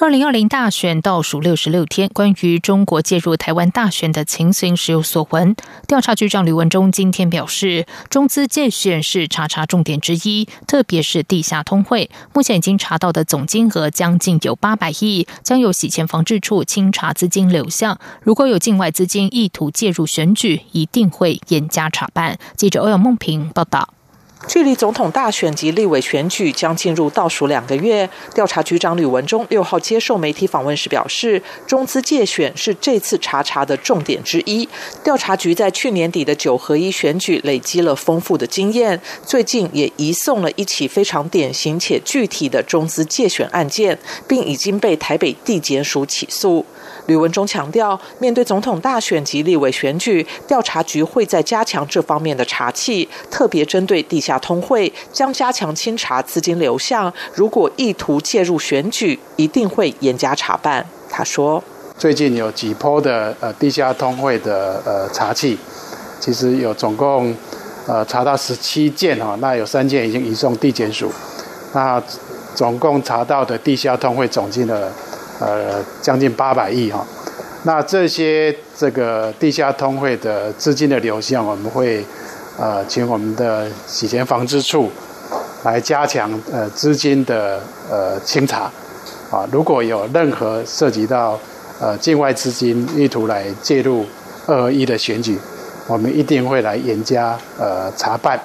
二零二零大选倒数六十六天，关于中国介入台湾大选的情形时有所闻。调查局长吕文忠今天表示，中资借选是查查重点之一，特别是地下通汇，目前已经查到的总金额将近有八百亿，将由洗钱防治处清查资金流向。如果有境外资金意图介入选举，一定会严加查办。记者欧阳梦平报道。距离总统大选及立委选举将进入倒数两个月，调查局长吕文忠六号接受媒体访问时表示，中资借选是这次查查的重点之一。调查局在去年底的九合一选举累积了丰富的经验，最近也移送了一起非常典型且具体的中资借选案件，并已经被台北地检署起诉。吕文忠强调，面对总统大选及立委选举，调查局会在加强这方面的查气，特别针对地下通汇，将加强清查资金流向。如果意图介入选举，一定会严加查办。他说：“最近有几波的呃地下通汇的呃查气，其实有总共呃查到十七件哈，那有三件已经移送地检署，那总共查到的地下通汇总金额。”呃，将近八百亿哈，那这些这个地下通汇的资金的流向，我们会呃请我们的洗钱防治处来加强呃资金的呃清查啊，如果有任何涉及到呃境外资金意图来介入二合一的选举，我们一定会来严加呃查办。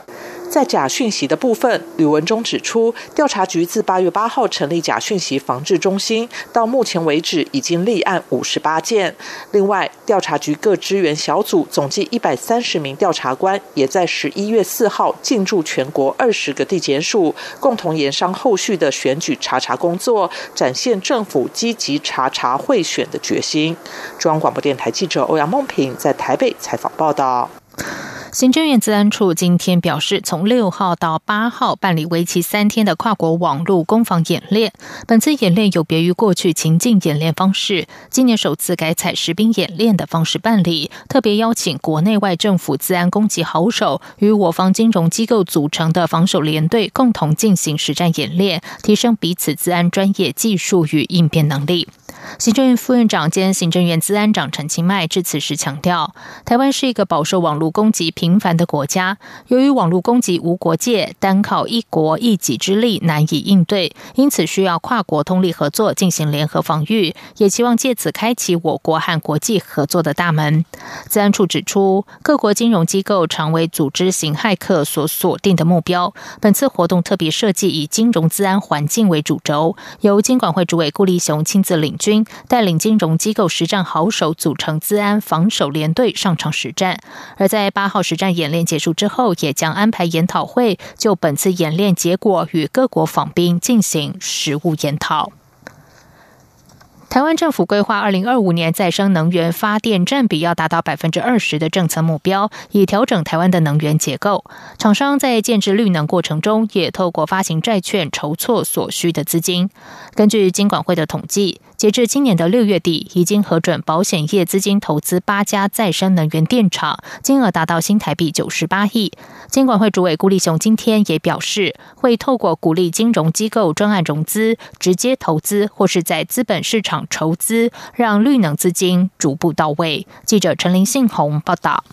在假讯息的部分，吕文中指出，调查局自八月八号成立假讯息防治中心，到目前为止已经立案五十八件。另外，调查局各支援小组总计一百三十名调查官，也在十一月四号进驻全国二十个地检署，共同研商后续的选举查查工作，展现政府积极查查贿选的决心。中央广播电台记者欧阳梦平在台北采访报道。行政院治安处今天表示，从六号到八号办理为期三天的跨国网络攻防演练。本次演练有别于过去情境演练方式，今年首次改采实兵演练的方式办理，特别邀请国内外政府治安攻击好手与我方金融机构组成的防守联队共同进行实战演练，提升彼此治安专业技术与应变能力。行政院副院长兼行政院资安长陈清迈致辞时强调，台湾是一个饱受网络攻击频繁的国家，由于网络攻击无国界，单靠一国一己之力难以应对，因此需要跨国通力合作进行联合防御，也希望借此开启我国和国际合作的大门。资安处指出，各国金融机构常为组织型骇客所锁定的目标，本次活动特别设计以金融资安环境为主轴，由金管会主委顾立雄亲自领军。带领金融机构实战好手组成资安防守联队上场实战，而在八号实战演练结束之后，也将安排研讨会，就本次演练结果与各国访兵进行实务研讨。台湾政府规划二零二五年再生能源发电占比要达到百分之二十的政策目标，以调整台湾的能源结构。厂商在建制绿能过程中，也透过发行债券筹措所需的资金。根据金管会的统计。截至今年的六月底，已经核准保险业资金投资八家再生能源电厂，金额达到新台币九十八亿。监管会主委顾立雄今天也表示，会透过鼓励金融机构专案融资、直接投资或是在资本市场筹资，让绿能资金逐步到位。记者陈林信宏报道。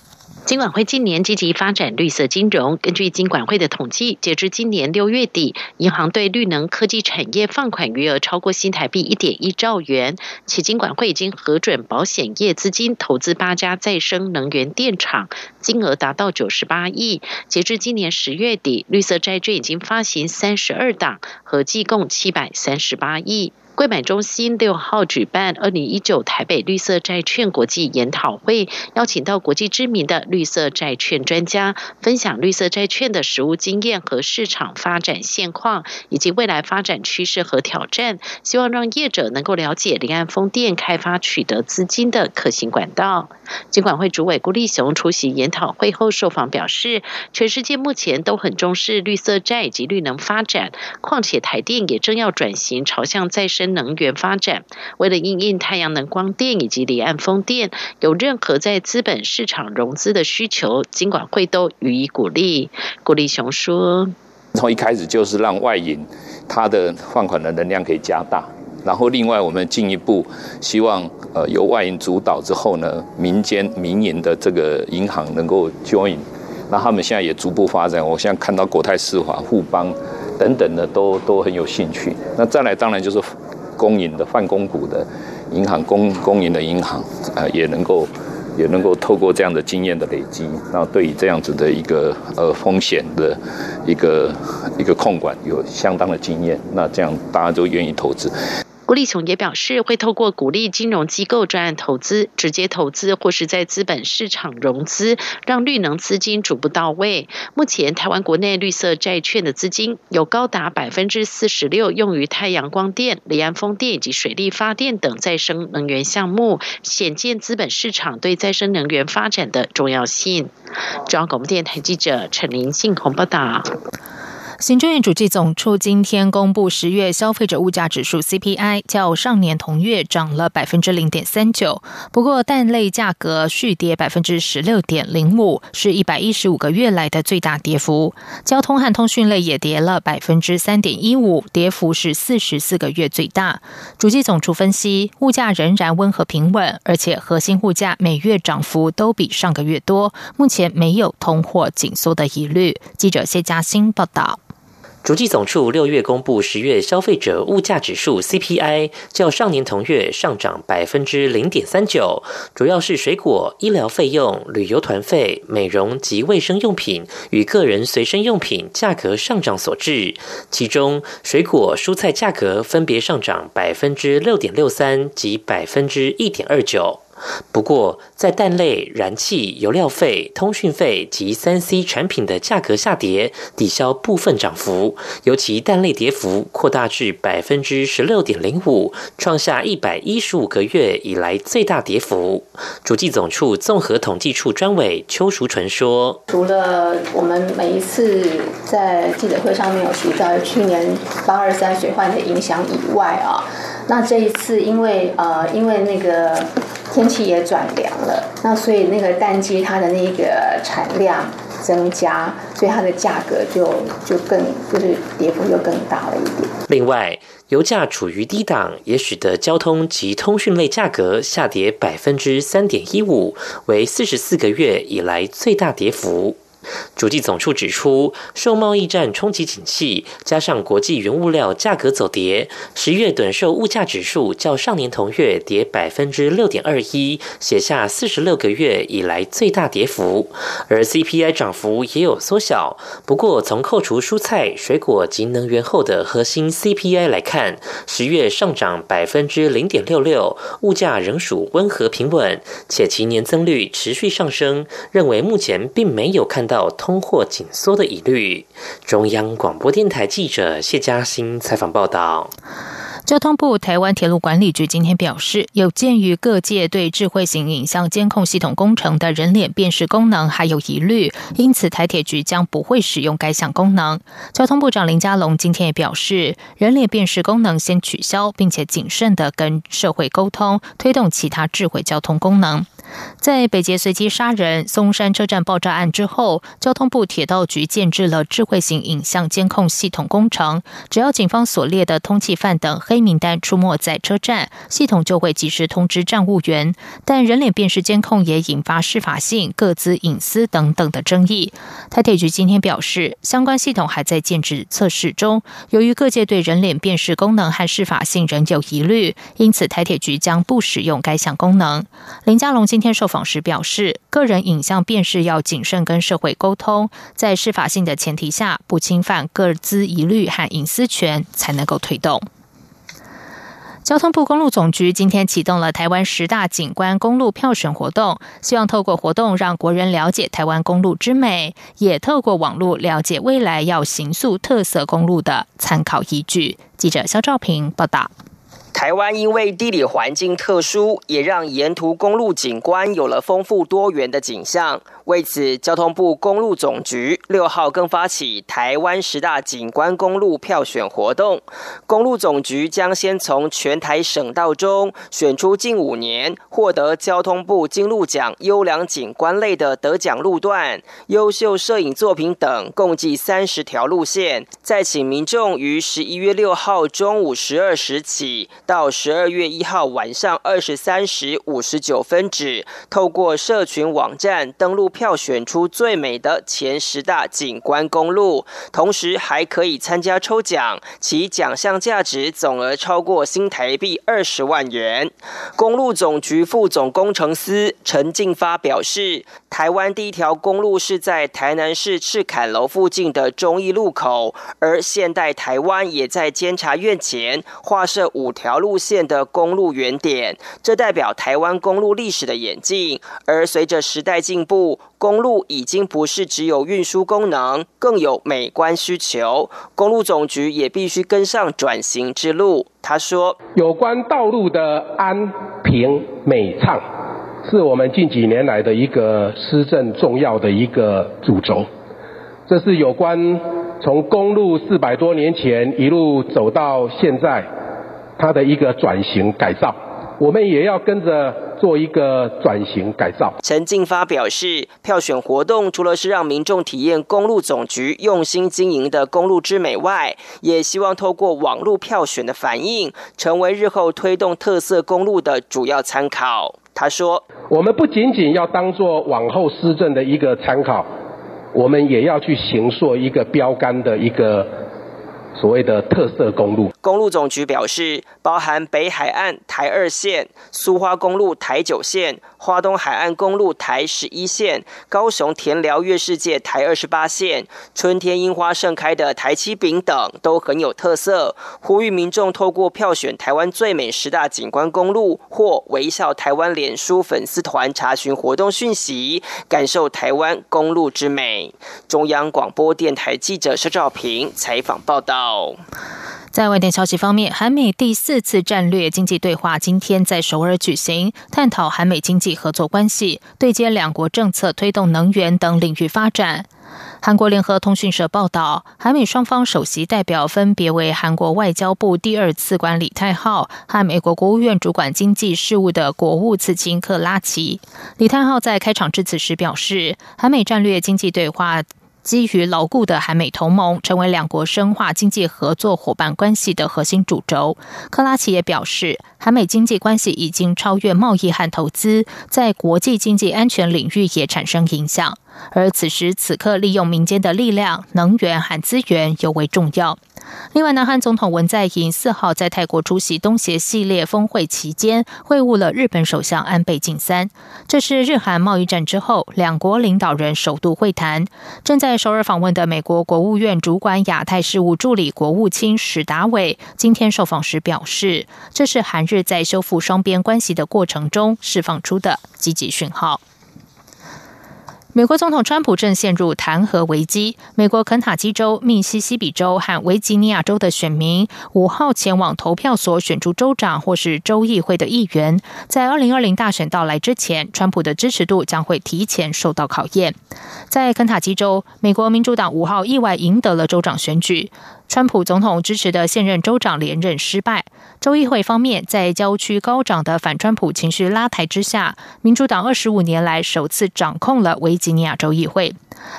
金管会近年积极发展绿色金融。根据金管会的统计，截至今年六月底，银行对绿能科技产业放款余额超过新台币一点一兆元，且金管会已经核准保险业资金投资八家再生能源电厂，金额达到九十八亿。截至今年十月底，绿色债券已经发行三十二档，合计共七百三十八亿。柜买中心六号举办二零一九台北绿色债券国际研讨会，邀请到国际知名的绿色债券专家，分享绿色债券的实务经验和市场发展现况，以及未来发展趋势和挑战。希望让业者能够了解离岸风电开发取得资金的可行管道。金管会主委顾立雄出席研讨会后受访表示，全世界目前都很重视绿色债及绿能发展，况且台电也正要转型朝向再生。能源发展，为了应应太阳能光电以及离岸风电，有任何在资本市场融资的需求，金管会都予以鼓励。顾立雄说：“从一开始就是让外银它的放款的能量可以加大，然后另外我们进一步希望呃由外银主导之后呢，民间民营的这个银行能够 join，那他们现在也逐步发展。我现在看到国泰世华、富邦等等的都都很有兴趣。那再来当然就是。”公营的泛公股的银行，公公营的银行，呃，也能够也能够透过这样的经验的累积，那对于这样子的一个呃风险的一个一个控管有相当的经验，那这样大家都愿意投资。郭立琼也表示，会透过鼓励金融机构专案投资、直接投资，或是在资本市场融资，让绿能资金逐步到位。目前，台湾国内绿色债券的资金有高达百分之四十六用于太阳光电、离岸风电以及水力发电等再生能源项目，显见资本市场对再生能源发展的重要性。中央广播电台记者陈林信鸿报道。行政院主计总处今天公布十月消费者物价指数 CPI，较上年同月涨了百分之零点三九。不过蛋类价格续跌百分之十六点零五，是一百一十五个月来的最大跌幅。交通和通讯类也跌了百分之三点一五，跌幅是四十四个月最大。主计总处分析，物价仍然温和平稳，而且核心物价每月涨幅都比上个月多，目前没有通货紧缩的疑虑。记者谢嘉欣报道。主计总处六月公布十月消费者物价指数 CPI，较上年同月上涨百分之零点三九，主要是水果、医疗费用、旅游团费、美容及卫生用品与个人随身用品价格上涨所致。其中，水果、蔬菜价格分别上涨百分之六点六三及百分之一点二九。不过，在蛋类、燃气、油料费、通讯费及三 C 产品的价格下跌，抵消部分涨幅。尤其蛋类跌幅扩大至百分之十六点零五，创下一百一十五个月以来最大跌幅。主计总处综合统计处专委邱淑纯说：“除了我们每一次在记者会上面有提到去年八二三水患的影响以外啊，那这一次因为呃，因为那个。”天气也转凉了，那所以那个蛋鸡它的那个产量增加，所以它的价格就就更就是跌幅又更大了一点。另外，油价处于低档，也使得交通及通讯类价格下跌百分之三点一五，为四十四个月以来最大跌幅。主计总处指出，受贸易战冲击景气，加上国际原物料价格走跌，十月短售物价指数较上年同月跌百分之六点二一，写下四十六个月以来最大跌幅。而 CPI 涨幅也有缩小，不过从扣除蔬菜、水果及能源后的核心 CPI 来看，十月上涨百分之零点六六，物价仍属温和平稳，且其年增率持续上升，认为目前并没有看到。到通货紧缩的疑虑。中央广播电台记者谢嘉欣采访报道。交通部台湾铁路管理局今天表示，有鉴于各界对智慧型影像监控系统工程的人脸辨识功能还有疑虑，因此台铁局将不会使用该项功能。交通部长林佳龙今天也表示，人脸辨识功能先取消，并且谨慎的跟社会沟通，推动其他智慧交通功能。在北捷随机杀人、松山车站爆炸案之后，交通部铁道局建制了智慧型影像监控系统工程。只要警方所列的通缉犯等黑名单出没在车站，系统就会及时通知站务员。但人脸辨识监控也引发司法性、各自隐私等等的争议。台铁局今天表示，相关系统还在建制测试中。由于各界对人脸辨识功能和司法性仍有疑虑，因此台铁局将不使用该项功能。林佳龙今天受访时表示，个人影像辨识要谨慎跟社会沟通，在司法性的前提下，不侵犯各自疑虑和隐私权，才能够推动。交通部公路总局今天启动了台湾十大景观公路票选活动，希望透过活动让国人了解台湾公路之美，也透过网络了解未来要行塑特色公路的参考依据。记者肖兆平报道。台湾因为地理环境特殊，也让沿途公路景观有了丰富多元的景象。为此，交通部公路总局六号更发起台湾十大景观公路票选活动。公路总局将先从全台省道中选出近五年获得交通部金路奖优良景观类的得奖路段、优秀摄影作品等，共计三十条路线，再请民众于十一月六号中午十二时起。到十二月一号晚上二十三时五十九分止，透过社群网站登录票选出最美的前十大景观公路，同时还可以参加抽奖，其奖项价值总额超过新台币二十万元。公路总局副总工程师陈进发表示，台湾第一条公路是在台南市赤坎楼附近的中义路口，而现代台湾也在监察院前划设五条。路线的公路原点，这代表台湾公路历史的演进。而随着时代进步，公路已经不是只有运输功能，更有美观需求。公路总局也必须跟上转型之路。他说：“有关道路的安平美畅，是我们近几年来的一个施政重要的一个主轴。这是有关从公路四百多年前一路走到现在。”它的一个转型改造，我们也要跟着做一个转型改造。陈进发表示，票选活动除了是让民众体验公路总局用心经营的公路之美外，也希望透过网络票选的反应，成为日后推动特色公路的主要参考。他说：“我们不仅仅要当做往后施政的一个参考，我们也要去行塑一个标杆的一个。”所谓的特色公路，公路总局表示，包含北海岸台二线、苏花公路台九线、花东海岸公路台十一线、高雄田寮月世界台二十八线、春天樱花盛开的台七丙等，都很有特色。呼吁民众透过票选台湾最美十大景观公路或微笑台湾脸书粉丝团查询活动讯息，感受台湾公路之美。中央广播电台记者施兆平采访报道。在外电消息方面，韩美第四次战略经济对话今天在首尔举行，探讨韩美经济合作关系，对接两国政策，推动能源等领域发展。韩国联合通讯社报道，韩美双方首席代表分别为韩国外交部第二次官李泰浩和美国国务院主管经济事务的国务次卿克拉奇。李泰浩在开场致辞时表示，韩美战略经济对话。基于牢固的韩美同盟，成为两国深化经济合作伙伴关系的核心主轴。克拉奇也表示，韩美经济关系已经超越贸易和投资，在国际经济安全领域也产生影响。而此时此刻，利用民间的力量、能源和资源尤为重要。另外，南韩总统文在寅四号在泰国出席东协系列峰会期间，会晤了日本首相安倍晋三。这是日韩贸易战之后两国领导人首度会谈。正在首尔访问的美国国务院主管亚太事务助理国务卿史达伟今天受访时表示，这是韩日在修复双边关系的过程中释放出的积极讯号。美国总统川普正陷入弹劾危机。美国肯塔基州、密西西比州和维吉尼亚州的选民五号前往投票所选出州长或是州议会的议员。在二零二零大选到来之前，川普的支持度将会提前受到考验。在肯塔基州，美国民主党五号意外赢得了州长选举。川普总统支持的现任州长连任失败。州议会方面，在郊区高涨的反川普情绪拉抬之下，民主党二十五年来首次掌控了维吉尼亚州议会。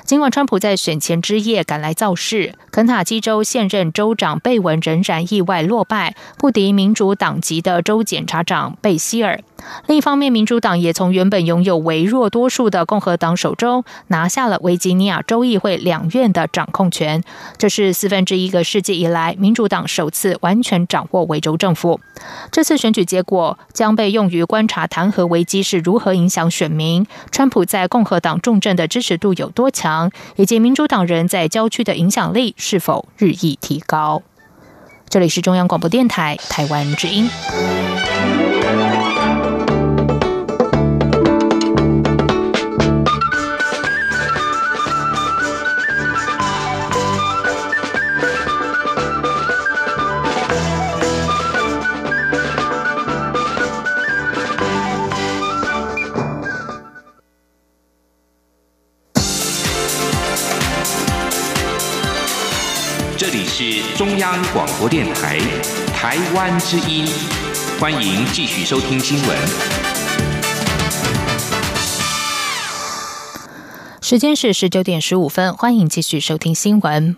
尽管川普在选前之夜赶来造势，肯塔基州现任州长贝文仍然意外落败，不敌民主党籍的州检察长贝希尔。另一方面，民主党也从原本拥有微弱多数的共和党手中拿下了维吉尼亚州议会两院的掌控权，这是四分之一个世纪以来民主党首次完全掌握维州政府。这次选举结果将被用于观察弹劾危机是如何影响选民，川普在共和党重镇的支持度有多。强，以及民主党人在郊区的影响力是否日益提高？这里是中央广播电台台湾之音。是中央广播电台台湾之音，欢迎继续收听新闻。时间是十九点十五分，欢迎继续收听新闻。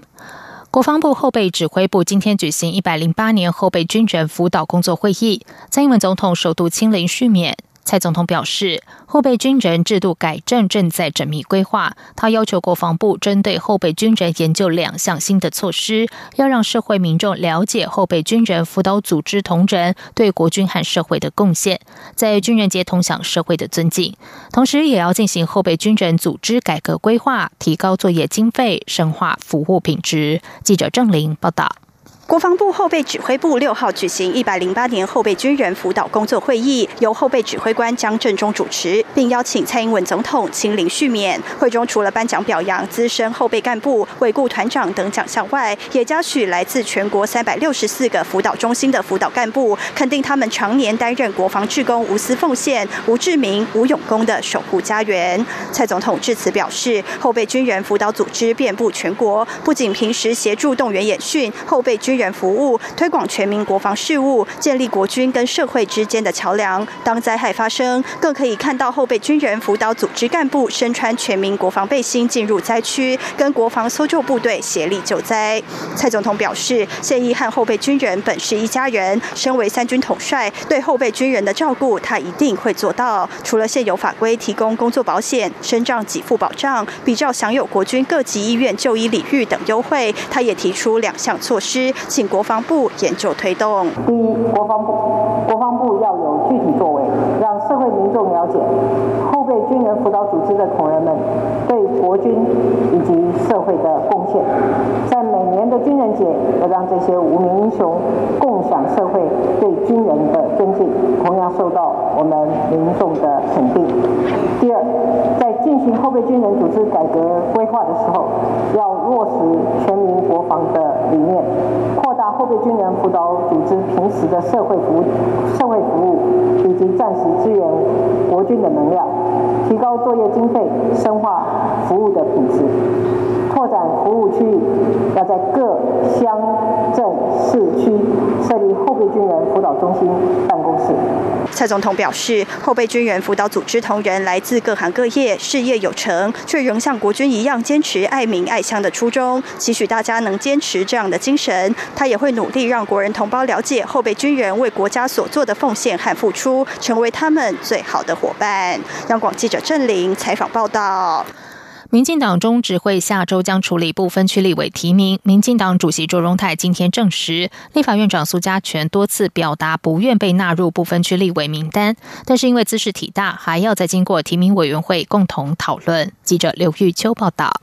国防部后备指挥部今天举行一百零八年后备军人辅导工作会议，蔡英文总统首度亲临叙勉。蔡总统表示，后备军人制度改正正在缜密规划。他要求国防部针对后备军人研究两项新的措施，要让社会民众了解后备军人辅导组织同仁对国军和社会的贡献，在军人节同享社会的尊敬。同时，也要进行后备军人组织改革规划，提高作业经费，深化服务品质。记者郑玲报道。国防部后备指挥部六号举行一百零八年后备军人辅导工作会议，由后备指挥官江正中主持，并邀请蔡英文总统亲临叙勉。会中除了颁奖表扬资深后备干部、伟顾团长等奖项外，也嘉许来自全国三百六十四个辅导中心的辅导干部，肯定他们常年担任国防志工无私奉献、无志明、无勇功的守护家园。蔡总统致辞表示，后备军人辅导组织遍布全国，不仅平时协助动员演训，后备军。人服务推广全民国防事务，建立国军跟社会之间的桥梁。当灾害发生，更可以看到后备军人辅导组织干部身穿全民国防背心进入灾区，跟国防搜救部队协力救灾。蔡总统表示，现役和后备军人本是一家人，身为三军统帅，对后备军人的照顾，他一定会做到。除了现有法规提供工作保险、身障给付保障，比照享有国军各级医院就医礼遇等优惠，他也提出两项措施。请国防部研究推动。第一，国防部国防部要有具体作为，让社会民众了解后备军人辅导组织的同仁们对国军以及社会的贡献。在每年的军人节，要让这些无名英雄共享社会对军人的尊敬，同样受到我们民众的肯定。第二，在进行后备军人组织改革规划的时候，要落实全民国防的理念。扩大后备军人辅导组织平时的社会服务、社会服务以及暂时支援国军的能量，提高作业经费，深化服务的品质，拓展服务区域，要在各乡市区设立后备军人辅导中心办公室。蔡总统表示，后备军人辅导组织同仁来自各行各业，事业有成，却仍像国军一样坚持爱民爱乡的初衷，期许大家能坚持这样的精神。他也会努力让国人同胞了解后备军人为国家所做的奉献和付出，成为他们最好的伙伴。央广记者郑玲采访报道。民进党中执会下周将处理部分区立委提名。民进党主席卓荣泰今天证实，立法院长苏家全多次表达不愿被纳入部分区立委名单，但是因为姿势体大，还要再经过提名委员会共同讨论。记者刘玉秋报道。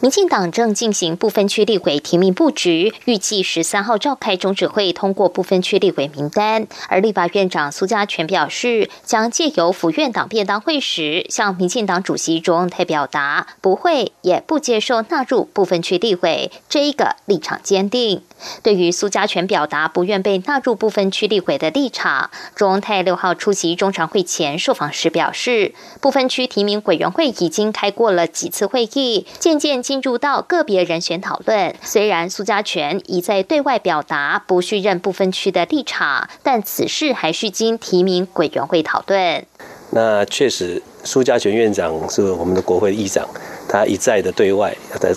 民进党正进行部分区立委提名布局，预计十三号召开中指会通过部分区立委名单。而立法院长苏家全表示，将借由府院党便当会时，向民进党主席卓荣泰表达不会也不接受纳入部分区立委这一个立场坚定。对于苏家全表达不愿被纳入部分区立委的立场，中泰六号出席中常会前受访时表示，部分区提名委员会已经开过了几次会议，渐渐。进入到个别人选讨论，虽然苏家全已在对外表达不续任部分区的立场，但此事还需经提名委员会讨论。那确实，苏家全院长是我们的国会议长，他一再的对外，他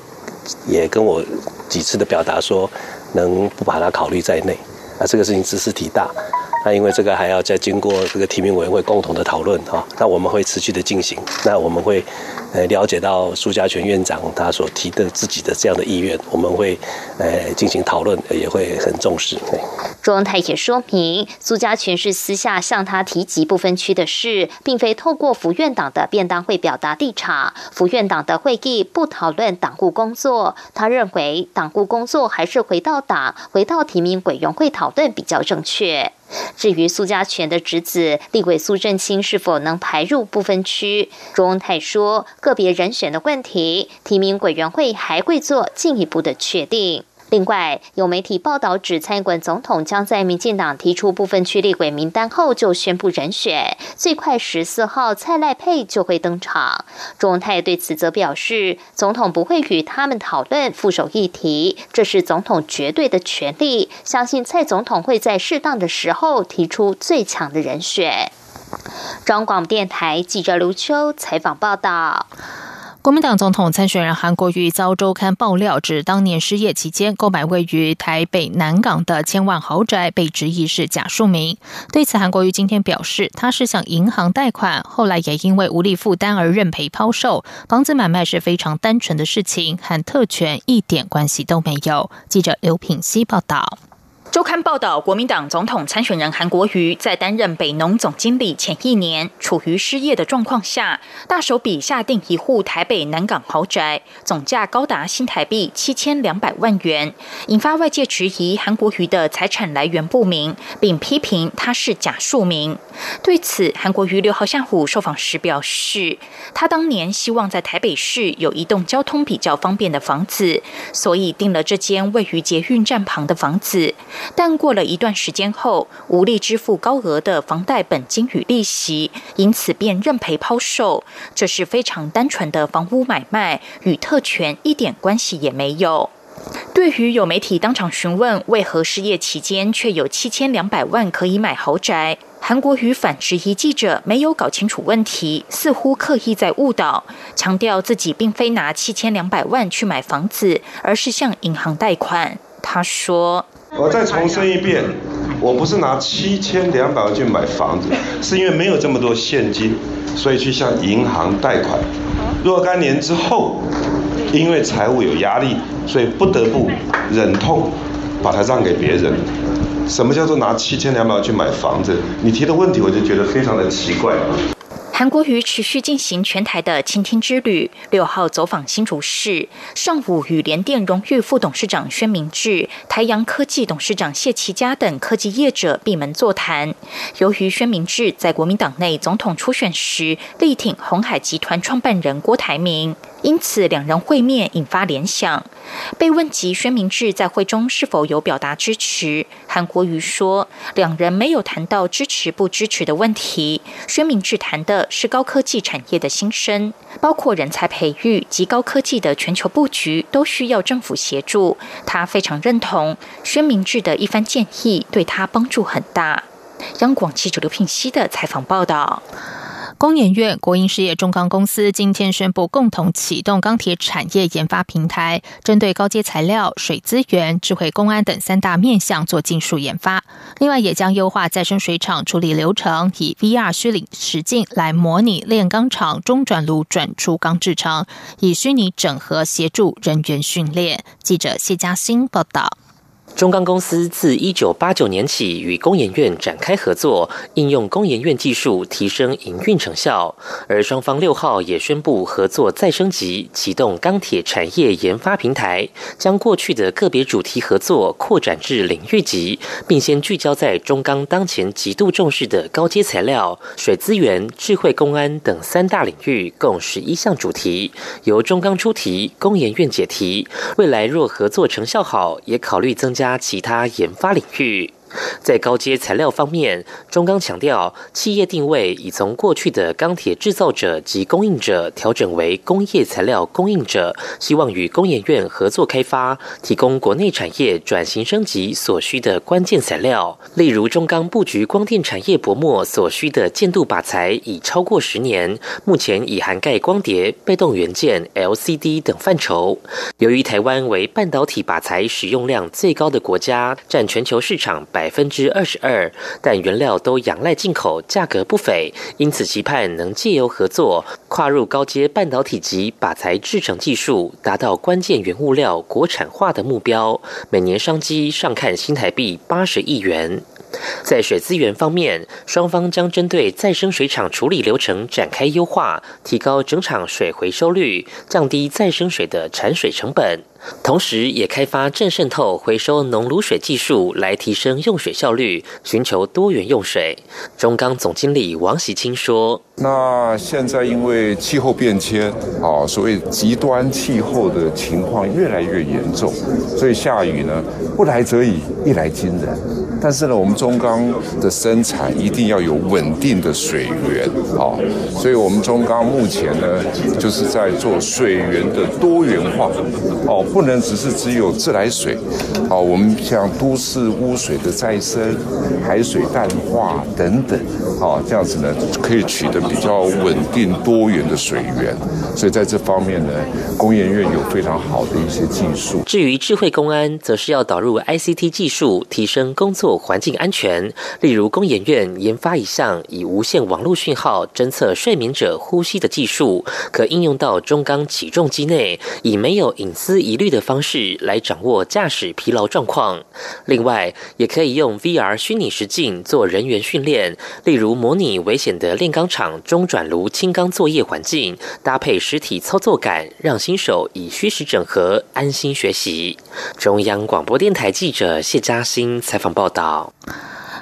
也跟我几次的表达说，能不把它考虑在内。那，这个事情知识体大。那因为这个还要再经过这个提名委员会共同的讨论哈，那我们会持续的进行。那我们会呃了解到苏家全院长他所提的自己的这样的意愿，我们会呃进行讨论，也会很重视。朱文泰也说明，苏家全是私下向他提及不分区的事，并非透过福院党的便当会表达立场。福院党的会议不讨论党务工作，他认为党务工作还是回到党、回到提名委员会讨论比较正确。至于苏家全的侄子立委苏振清是否能排入不分区，钟文泰说，个别人选的问题，提名委员会还会做进一步的确定。另外，有媒体报道指，蔡英文总统将在民进党提出部分区立委名单后就宣布人选，最快十四号蔡赖佩就会登场。钟泰对此则表示，总统不会与他们讨论副手议题，这是总统绝对的权利，相信蔡总统会在适当的时候提出最强的人选。中广电台记者刘秋采访报道。国民党总统参选人韩国瑜遭周刊爆料，指当年失业期间购买位于台北南港的千万豪宅，被质疑是假署名。对此，韩国瑜今天表示，他是向银行贷款，后来也因为无力负担而认赔抛售。房子买卖是非常单纯的事情，和特权一点关系都没有。记者刘品希报道。周刊报道，国民党总统参选人韩国瑜在担任北农总经理前一年，处于失业的状况下，大手笔下定一户台北南港豪宅，总价高达新台币七千两百万元，引发外界质疑韩国瑜的财产来源不明，并批评他是假庶民。对此，韩国瑜六号下午受访时表示，他当年希望在台北市有一栋交通比较方便的房子，所以订了这间位于捷运站旁的房子。但过了一段时间后，无力支付高额的房贷本金与利息，因此便认赔抛售。这是非常单纯的房屋买卖，与特权一点关系也没有。对于有媒体当场询问为何失业期间却有七千两百万可以买豪宅，韩国瑜反质疑记者没有搞清楚问题，似乎刻意在误导，强调自己并非拿七千两百万去买房子，而是向银行贷款。他说。我再重申一遍，我不是拿七千两百万去买房子，是因为没有这么多现金，所以去向银行贷款。若干年之后，因为财务有压力，所以不得不忍痛把它让给别人。什么叫做拿七千两百万去买房子？你提的问题，我就觉得非常的奇怪。韩国瑜持续进行全台的倾听之旅，六号走访新竹市，上午与联电荣誉副董事长宣明志、台阳科技董事长谢其家等科技业者闭门座谈。由于宣明志在国民党内总统初选时力挺红海集团创办人郭台铭。因此，两人会面引发联想。被问及宣明志在会中是否有表达支持，韩国瑜说，两人没有谈到支持不支持的问题。宣明志谈的是高科技产业的新生，包括人才培育及高科技的全球布局，都需要政府协助。他非常认同宣明志的一番建议，对他帮助很大。央广记者刘品熙的采访报道。工研院、国营事业中钢公司今天宣布，共同启动钢铁产业研发平台，针对高阶材料、水资源、智慧公安等三大面向做技术研发。另外，也将优化再生水厂处理流程，以 VR 虚拟实境来模拟炼钢厂中转炉转出钢制成，以虚拟整合协助人员训练。记者谢嘉欣报道。中钢公司自一九八九年起与工研院展开合作，应用工研院技术提升营运成效。而双方六号也宣布合作再升级，启动钢铁产业研发平台，将过去的个别主题合作扩展至领域级，并先聚焦在中钢当前极度重视的高阶材料、水资源、智慧公安等三大领域，共十一项主题，由中钢出题，工研院解题。未来若合作成效好，也考虑增加。加其他研发领域。在高阶材料方面，中钢强调，企业定位已从过去的钢铁制造者及供应者调整为工业材料供应者，希望与工研院合作开发，提供国内产业转型升级所需的关键材料。例如，中钢布局光电产业薄膜所需的建度靶材已超过十年，目前已涵盖光碟、被动元件、LCD 等范畴。由于台湾为半导体靶材使用量最高的国家，占全球市场百。百分之二十二，但原料都仰赖进口，价格不菲，因此期盼能借由合作，跨入高阶半导体及靶材制成技术，达到关键原物料国产化的目标。每年商机上看新台币八十亿元。在水资源方面，双方将针对再生水厂处理流程展开优化，提高整厂水回收率，降低再生水的产水成本。同时，也开发正渗透回收浓卤水技术，来提升用水效率，寻求多元用水。中钢总经理王喜清说：“那现在因为气候变迁，啊，所谓极端气候的情况越来越严重，所以下雨呢不来则已，一来惊人。但是呢，我们中钢的生产一定要有稳定的水源，啊，所以我们中钢目前呢就是在做水源的多元化，哦。”不能只是只有自来水，啊，我们像都市污水的再生、海水淡化等等，啊，这样子呢可以取得比较稳定多元的水源。所以在这方面呢，工研院有非常好的一些技术。至于智慧公安，则是要导入 ICT 技术，提升工作环境安全。例如，工研院研发一项以无线网络讯号侦测睡眠者呼吸的技术，可应用到中钢起重机内，以没有隐私疑。的方式来掌握驾驶疲劳状况。另外，也可以用 VR 虚拟实境做人员训练，例如模拟危险的炼钢厂中转炉轻钢作业环境，搭配实体操作感，让新手以虚实整合，安心学习。中央广播电台记者谢嘉欣采访报道。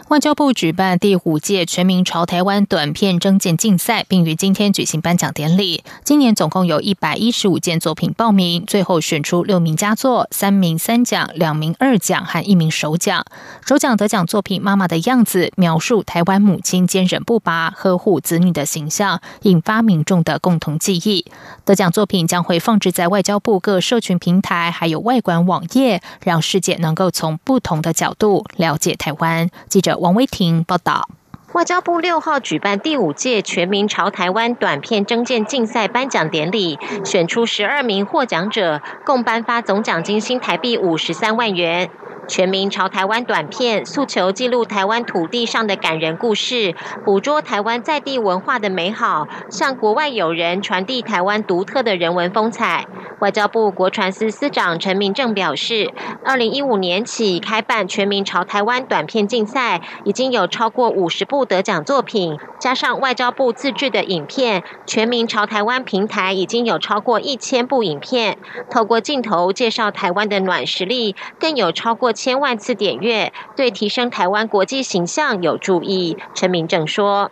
外交部举办第五届全民朝台湾短片征件竞赛，并于今天举行颁奖典礼。今年总共有一百一十五件作品报名，最后选出六名佳作、三名三奖、两名二奖和一名首奖。首奖得奖作品《妈妈的样子》，描述台湾母亲坚韧不拔、呵护子女的形象，引发民众的共同记忆。得奖作品将会放置在外交部各社群平台，还有外馆网页，让世界能够从不同的角度了解台湾。记者。王威婷报道，外交部六号举办第五届全民朝台湾短片征件竞赛颁奖典礼，选出十二名获奖者，共颁发总奖金新台币五十三万元。全民朝台湾短片诉求记录台湾土地上的感人故事，捕捉台湾在地文化的美好，向国外友人传递台湾独特的人文风采。外交部国传司司长陈明正表示，二零一五年起开办全民朝台湾短片竞赛，已经有超过五十部得奖作品，加上外交部自制的影片，全民朝台湾平台已经有超过一千部影片，透过镜头介绍台湾的暖实力，更有超过。千万次点阅，对提升台湾国际形象有助益。陈明正说：“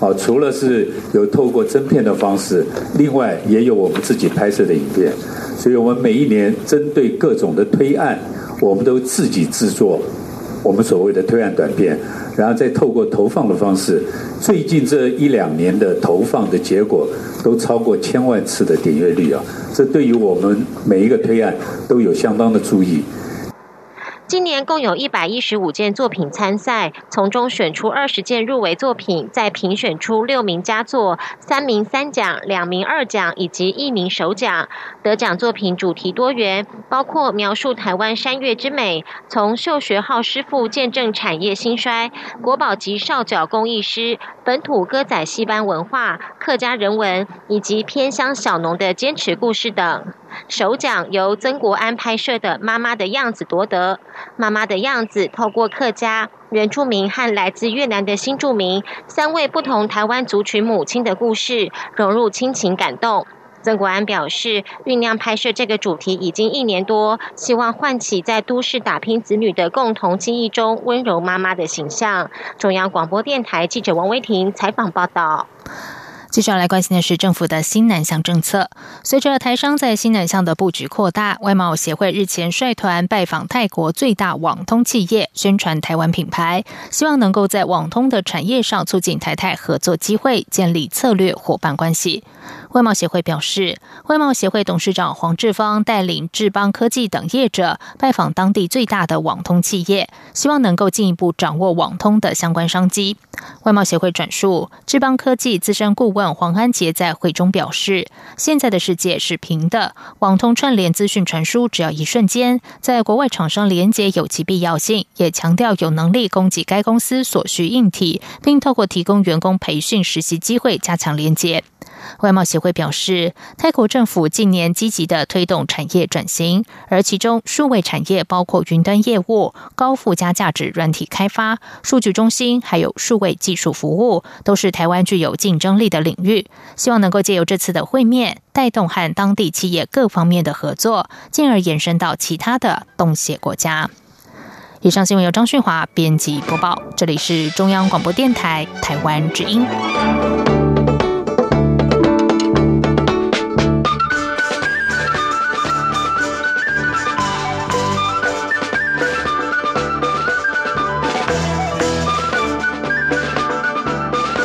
好，除了是有透过真片的方式，另外也有我们自己拍摄的影片，所以我们每一年针对各种的推案，我们都自己制作我们所谓的推案短片，然后再透过投放的方式，最近这一两年的投放的结果都超过千万次的点阅率啊！这对于我们每一个推案都有相当的注意。”今年共有一百一十五件作品参赛，从中选出二十件入围作品，再评选出六名佳作、三名三奖、两名二奖以及一名首奖。得奖作品主题多元，包括描述台湾山岳之美，从秀学号师傅见证产业兴衰，国宝级少角工艺师，本土歌仔戏班文化、客家人文，以及偏乡小农的坚持故事等。首奖由曾国安拍摄的《妈妈的样子》夺得。妈妈的样子，透过客家、原住民和来自越南的新住民三位不同台湾族群母亲的故事，融入亲情感动。曾国安表示，酝酿拍摄这个主题已经一年多，希望唤起在都市打拼子女的共同记忆中温柔妈妈的形象。中央广播电台记者王威婷采访报道。接下来关心的是政府的新南向政策。随着台商在新南向的布局扩大，外贸协会日前率团拜访泰国最大网通企业，宣传台湾品牌，希望能够在网通的产业上促进台泰合作机会，建立策略伙伴关系。外贸协会表示，外贸协会董事长黄志芳带领智邦科技等业者拜访当地最大的网通企业，希望能够进一步掌握网通的相关商机。外贸协会转述，智邦科技资深顾问黄安杰在会中表示，现在的世界是平的，网通串联资讯传输只要一瞬间，在国外厂商连接有其必要性，也强调有能力供给该公司所需硬体，并透过提供员工培训实习机会加强连接。外贸协会表示，泰国政府近年积极的推动产业转型，而其中数位产业包括云端业务、高附加价值软体开发、数据中心，还有数位技术服务，都是台湾具有竞争力的领域。希望能够借由这次的会面，带动和当地企业各方面的合作，进而延伸到其他的东协国家。以上新闻由张旭华编辑播报，这里是中央广播电台台湾之音。